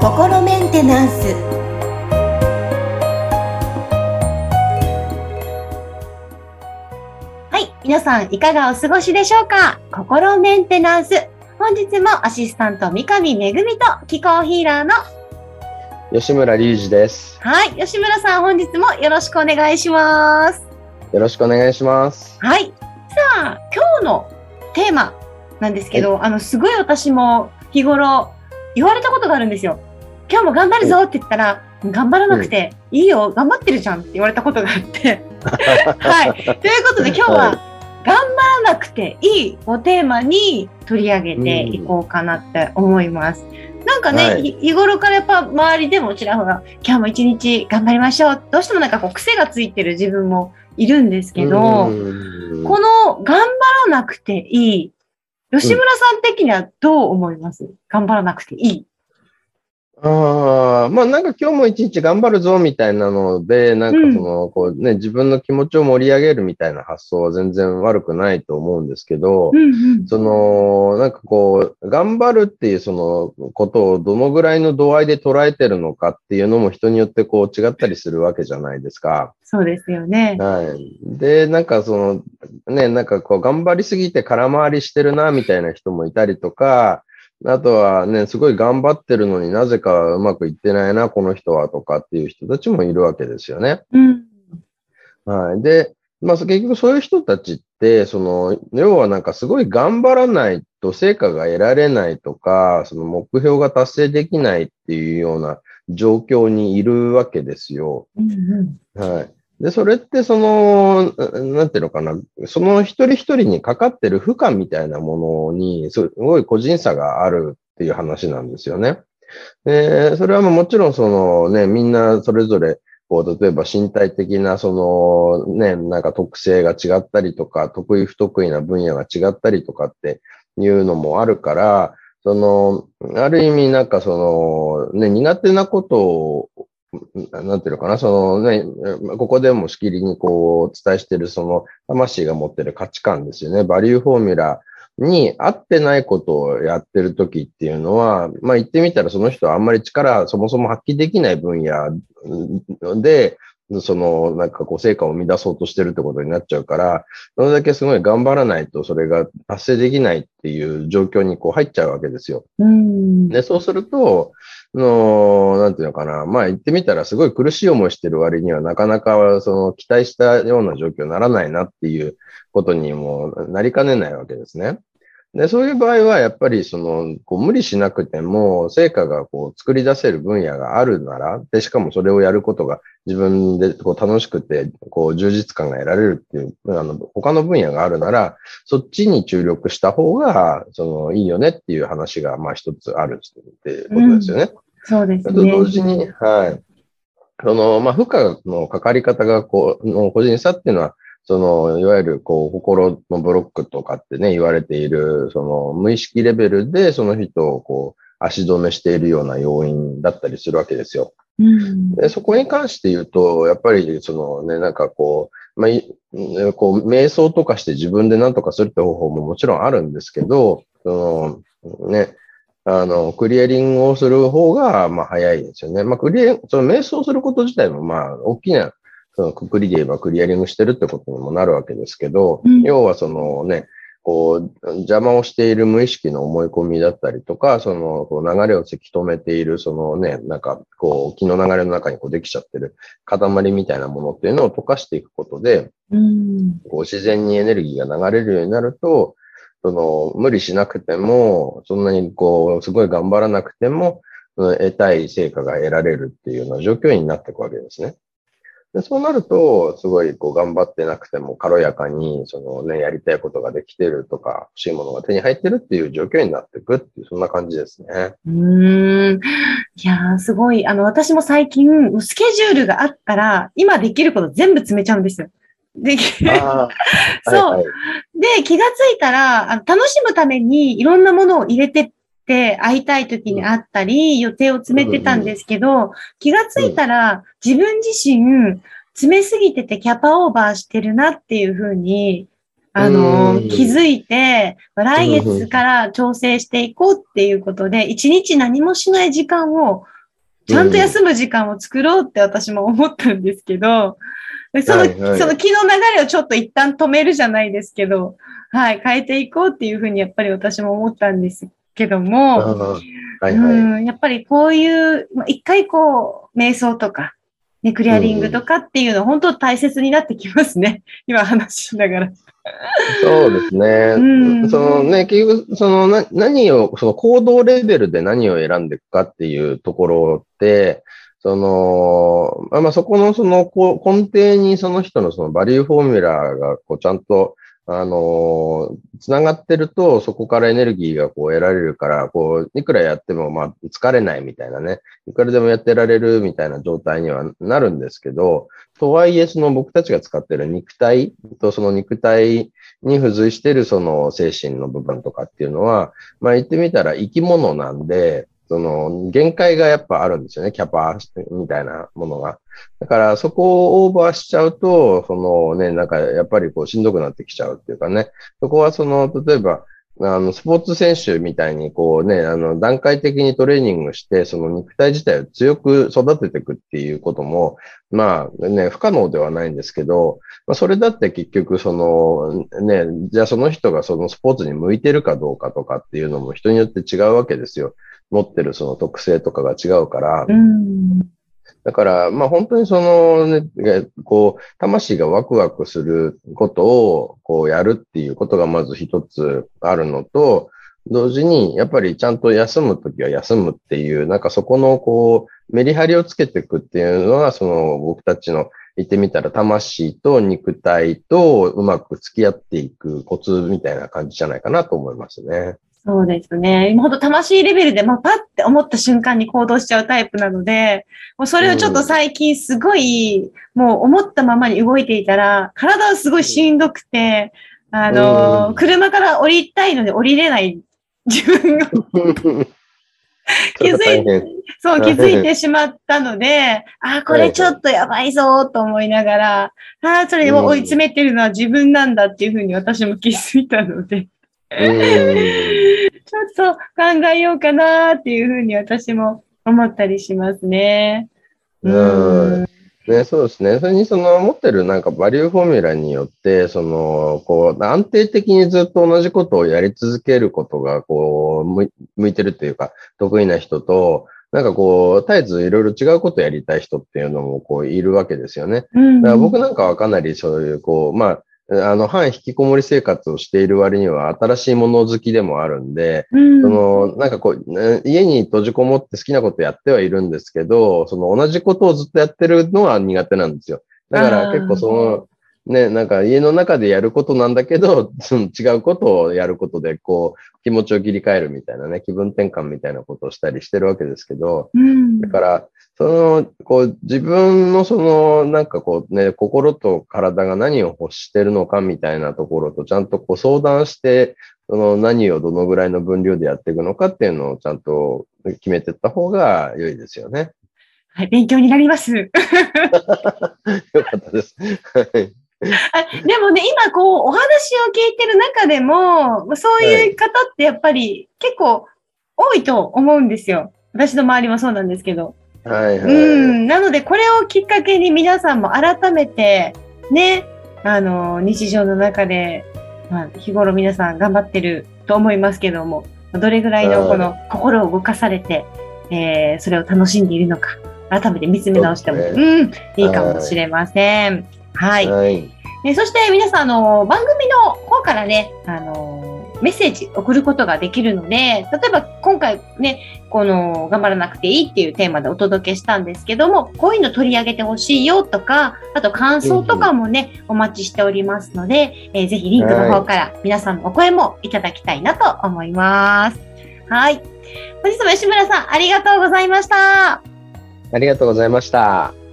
心メンテナンスはい皆さんいかがお過ごしでしょうか？心メンテナンス本日もアシスタント三上恵と気候ヒーラーの吉村隆二です。はい吉村さん本日もよろしくお願いしますよろしくお願いします。はいさあ今日のテーマなんですけど、あのすごい私も日頃言われたことがあるんですよ今日も頑張るぞって言ったら、頑張らなくていいよ、頑張ってるじゃんって言われたことがあって。はい。ということで今日は、はい頑張らなくていいをテーマに取り上げていこうかなって思います。なんかね、はい日日頃からやっぱ周りでもちらほら、今日も一日頑張りましょう。どうしてもなんかこう癖がついてる自分もいるんですけど、うんこの頑張らなくていい、吉村さん的にはどう思います、頑張らなくていい。ああ、まあなんか今日も一日頑張るぞみたいなので、なんかその、こうね、自分の気持ちを盛り上げるみたいな発想は全然悪くないと思うんですけど、うんうん。その、なんかこう、頑張るっていうそのことをどのぐらいの度合いで捉えてるのかっていうのも人によってこう違ったりするわけじゃないですか。そうですよね。はい。で、なんかその、ね、なんかこう、頑張りすぎて空回りしてるな、みたいな人もいたりとか、あとはね、すごい頑張ってるのになぜかうまくいってないな、この人はとかっていう人たちもいるわけですよね。うん。はい。で、まあ結局そういう人たちって、その、要はなんかすごい頑張らないと成果が得られないとか、その目標が達成できないっていうような状況にいるわけですよ。うんうん。はい。で、それってその、なんていうのかな、その一人一人にかかってる負荷みたいなものに、すごい個人差があるっていう話なんですよね。で、それはもうもちろんそのね、みんなそれぞれ、こう、例えば身体的なそのね、なんか特性が違ったりとか、得意不得意な分野が違ったりとかっていうのもあるから、その、ある意味なんかその、ね、苦手なことをなんていうのかな、そのね、ここでもしきりにこう、お伝えしているその、魂が持ってる価値観ですよね。バリューフォーミュラに合ってないことをやってる時っていうのは、まあ言ってみたらその人はあんまり力そもそも発揮できない分野で、その、なんかこう、成果を生み出そうとしてるってことになっちゃうから、それだけすごい頑張らないとそれが達成できないっていう状況にこう入っちゃうわけですよ。うん。で、そうすると、の、なんていうのかな。まあ言ってみたらすごい苦しい思いしてる割にはなかなかその期待したような状況にならないなっていうことにもなりかねないわけですね。で、そういう場合はやっぱりその、こう無理しなくても成果がこう作り出せる分野があるなら、で、しかもそれをやることが自分でこう楽しくて、こう充実感が得られるっていう、あの、他の分野があるなら、そっちに注力した方が、その、いいよねっていう話が、まあ一つあるっていうことですよね。そうですね。同時に、はい。その、まあ、負荷のかかり方が、こう、の個人差っていうのは、その、いわゆる、こう、心のブロックとかってね、言われている、その、無意識レベルで、その人を、こう、足止めしているような要因だったりするわけですよ。うん。でそこに関して言うと、やっぱり、そのね、なんかこう、まあ、いこう、瞑想とかして自分で何とかするって方法ももちろんあるんですけど、その、ね、あの、クリアリングをする方が、まあ、早いですよね。まあ、クリア、その瞑想すること自体も、まあ、大きな、そのくくりで言えばクリアリングしてるってことにもなるわけですけど、うん要はそのね、こう、邪魔をしている無意識の思い込みだったりとか、その、こう流れをせき止めている、そのね、なんか、こう、気の流れの中にこうできちゃってる塊みたいなものっていうのを溶かしていくことで、うん。こう自然にエネルギーが流れるようになると、その、無理しなくても、そんなにこう、すごい頑張らなくても、うん得たい成果が得られるっていうような状況になっていくわけですね。でそうなると、すごいこう頑張ってなくても軽やかに、そのね、やりたいことができてるとか、欲しいものが手に入ってるっていう状況になっていくっていう、そんな感じですね。うーん。いやー、すごい。あの、私も最近、スケジュールがあったら、今できること全部詰めちゃうんですよ。で、ああ、そう。はいはい。で、気がついたら、あの楽しむためにいろんなものを入れてって、会いたい時に会ったり、予定を詰めてたんですけど、気がついたら、自分自身、詰めすぎててキャパオーバーしてるなっていうふうにあのうん。気づいて、来月から調整していこうっていうことで、一日何もしない時間を、ちゃんと休む時間を作ろうって私も思ったんですけど、その、はいはいその気の流れをちょっと一旦止めるじゃないですけど、はい、変えていこうっていうふうにやっぱり私も思ったんですけどあも、ーはいはい。うん、やっぱりこういう、まあ一回こう、瞑想とか、ね、クリアリングとかっていうのは本当大切になってきますね。今話しながら。そうですね。うんそのね、結局、そのな何を、その行動レベルで何を選んでいくかっていうところって、その、まあまそこのそのこう根底にその人のそのバリューフォーミュラーがこうちゃんと、あのつながってると、そこからエネルギーがこう得られるから、こう、いくらやってもまあ疲れないみたいなね、いくらでもやってられるみたいな状態にはなるんですけど、とはいえ、その僕たちが使ってる肉体とその肉体に付随してるその精神の部分とかっていうのは、まあ言ってみたら生き物なんで、その限界がやっぱあるんですよね、キャパみたいなものが。だからそこをオーバーしちゃうと、そのね、なんかやっぱりこうしんどくなってきちゃうっていうかね、そこはその、例えば、あの、スポーツ選手みたいに、こうね、あの、段階的にトレーニングして、その肉体自体を強く育てていくっていうことも、まあね、不可能ではないんですけど、まあ、それだって結局、その、ね、じゃあその人がそのスポーツに向いてるかどうかとかっていうのも人によって違うわけですよ。持ってるその特性とかが違うから。う。だから、まあ本当にそのね、こう、魂がワクワクすることを、こうやるっていうことがまず一つあるのと、同時に、やっぱりちゃんと休むときは休むっていう、なんかそこのこう、メリハリをつけていくっていうのは、その僕たちの言ってみたら魂と肉体とうまく付き合っていくコツみたいな感じじゃないかなと思いますね。そうですね。今ほんと魂レベルで、まあ、パッて思った瞬間に行動しちゃうタイプなので、もうそれをちょっと最近すごい、もう思ったままに動いていたら、体はすごいしんどくて、あの、うん。車から降りたいので降りれない。自分が。気づい大変。そう、気づいてしまったので、あーこれちょっとやばいぞと思いながら、ああ、それを追い詰めてるのは自分なんだっていうふうに私も気づいたので、うん ちょっと考えようかなっていうふうに私も思ったりしますね。うんね、そうですね。それにその持ってるなんかバリューフォーミュラによって、その、こう、安定的にずっと同じことをやり続けることが、こう、向いてるっていうか、得意な人と、なんかこう、絶えずいろいろ違うことやりたい人っていうのも、こう、いるわけですよね。うんだから僕なんかはかなりそういう、こう、まあ、あの、半引きこもり生活をしている割には新しいもの好きでもあるんで、うんその、なんかこう、ね家に閉じこもって好きなことやってはいるんですけど、その同じことをずっとやってるのは苦手なんですよ。だから結構その、ね、なんか家の中でやることなんだけど、その違うことをやることで、こう、気持ちを切り替えるみたいなね、気分転換みたいなことをしたりしてるわけですけど、うんだから、その、こう、自分のその、なんかこうね、心と体が何を欲してるのかみたいなところとちゃんとこう相談して、その何をどのぐらいの分量でやっていくのかっていうのをちゃんと決めていった方が良いですよね。はい、勉強になります。よかったです。はいあでもね、今こう、お話を聞いてる中でも、そういう方ってやっぱり結構多いと思うんですよ。私の周りもそうなんですけど。はいはい。うん。なので、これをきっかけに皆さんも改めて、ね、あの、日常の中で、まあ、日頃皆さん頑張ってると思いますけども、どれぐらいのこの心を動かされて、えー、それを楽しんでいるのか、改めて見つめ直しても、そううん、いいかもしれません。はい。はい。ね、そして皆さん、あの、番組の方からね、あの、メッセージ送ることができるので、例えば今回ね、この、頑張らなくていいっていうテーマでお届けしたんですけども、こういうの取り上げてほしいよとか、あと感想とかもね、お待ちしておりますので、えーぜひリンクの方から皆さんのお声もいただきたいなと思います。はい。本日も吉村さん、ありがとうございました。ありがとうございました。